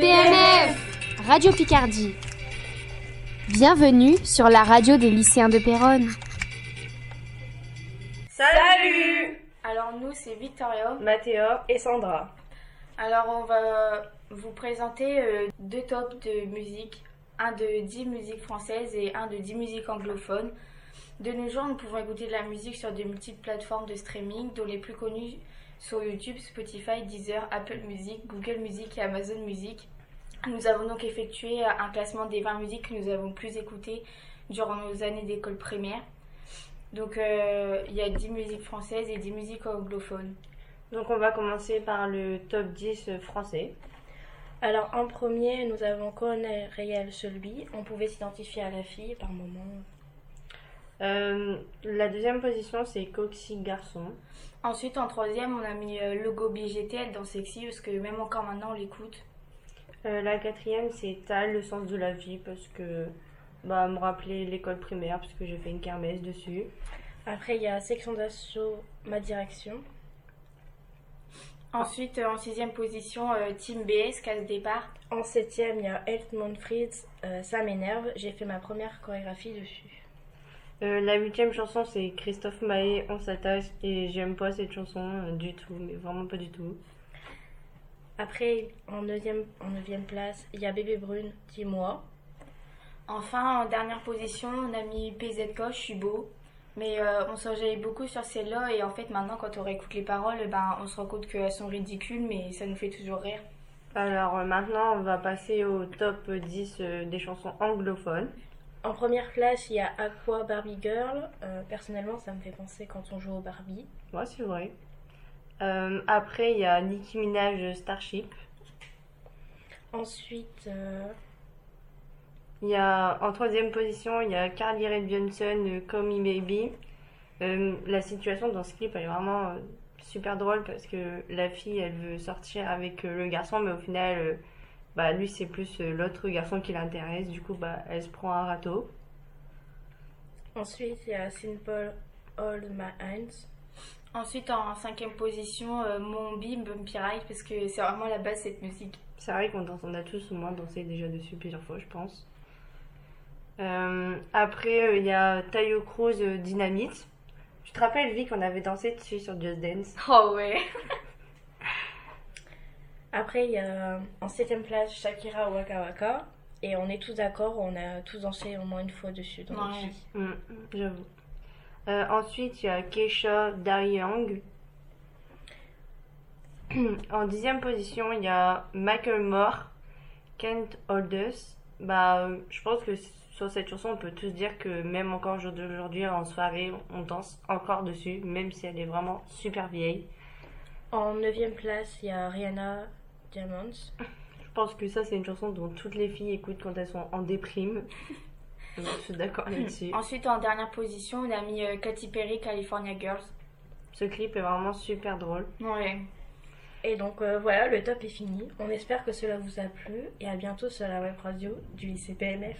PNF Radio Picardie. Bienvenue sur la radio des lycéens de Péronne. Salut Alors nous c'est Victoria. Mathéo et Sandra. Alors on va vous présenter euh, deux tops de musique, un de 10 musiques françaises et un de 10 musiques anglophones. De nos jours, nous pouvons écouter de la musique sur de multiples plateformes de streaming, dont les plus connues sont YouTube, Spotify, Deezer, Apple Music, Google Music et Amazon Music. Nous avons donc effectué un classement des 20 musiques que nous avons plus écoutées durant nos années d'école primaire. Donc euh, il y a 10 musiques françaises et 10 musiques anglophones. Donc on va commencer par le top 10 français. Alors en premier, nous avons Colonel Réel celui. On pouvait s'identifier à la fille par moment. Euh, la deuxième position c'est Coxy Garçon. Ensuite en troisième on a mis euh, Logo BGTL dans Sexy parce que même encore maintenant on l'écoute. Euh, la quatrième c'est Tal, le sens de la vie parce que bah me rappeler l'école primaire parce que j'ai fait une kermesse dessus. Après il y a Section d'assaut Ma direction. Ensuite, en sixième position, euh, Team BS, casse départ. En septième, il y a Fritz, euh, Ça m'énerve. J'ai fait ma première chorégraphie dessus. Euh, la huitième chanson c'est Christophe Maé, On s'attache et j'aime pas cette chanson euh, du tout, mais vraiment pas du tout. Après, en neuvième, en neuvième place, il y a Bébé Brune, Dis-moi. Enfin, en dernière position, on a mis PZK, Je suis beau. Mais euh, on s'enjaillait beaucoup sur celle-là et en fait maintenant quand on réécoute les paroles, ben, on se rend compte qu'elles sont ridicules mais ça nous fait toujours rire. Alors euh, maintenant on va passer au top 10 euh, des chansons anglophones. En première place, il y a Aqua Barbie Girl. Euh, personnellement, ça me fait penser quand on joue au Barbie. Ouais c'est vrai. Euh, après il y a Nicki Minaj Starship. Ensuite, euh, Il y a en troisième position il y a Carly Rae Jepsen Call Me Baby. La situation dans ce clip elle est vraiment super drôle parce que la fille elle veut sortir avec le garçon mais au final bah lui c'est plus euh, l'autre garçon qui l'intéresse du coup bah elle se prend un râteau. ensuite il y a Simple All My Hands. Ensuite en cinquième position, euh, Mon Bim Bumpy Ride parce que c'est vraiment la base cette musique. C'est vrai qu'on on a tous au moins dansé déjà dessus plusieurs fois je pense. Euh, après euh, il y a Tayo Cruz Dynamite. Tu te rappelles Vic qu'on avait dansé dessus sur Just Dance? Oh ouais Après, il y a en septième place Shakira Waka Waka. Et on est tous d'accord, on a tous dansé au moins une fois dessus dans Ouais. vie. Mm, J'avoue. Euh, ensuite, il y a Keisha Young. en dixième position, il y a Michael Moore, Can't Hold Us. Bah, euh, je pense que sur cette chanson, on peut tous dire que même encore aujourd'hui, en soirée, on danse encore dessus, même si elle est vraiment super vieille. En neuvième place, il y a Rihanna Diamonds. Je pense que ça, c'est une chanson dont toutes les filles écoutent quand elles sont en déprime. Donc, je suis d'accord là-dessus. Ensuite en dernière position, on a mis euh, Katy Perry, California Girls. Ce clip est vraiment super drôle. Ouais. Et donc euh, voilà, le top est fini. On espère que cela vous a plu et à bientôt sur la web radio du lycée PMF.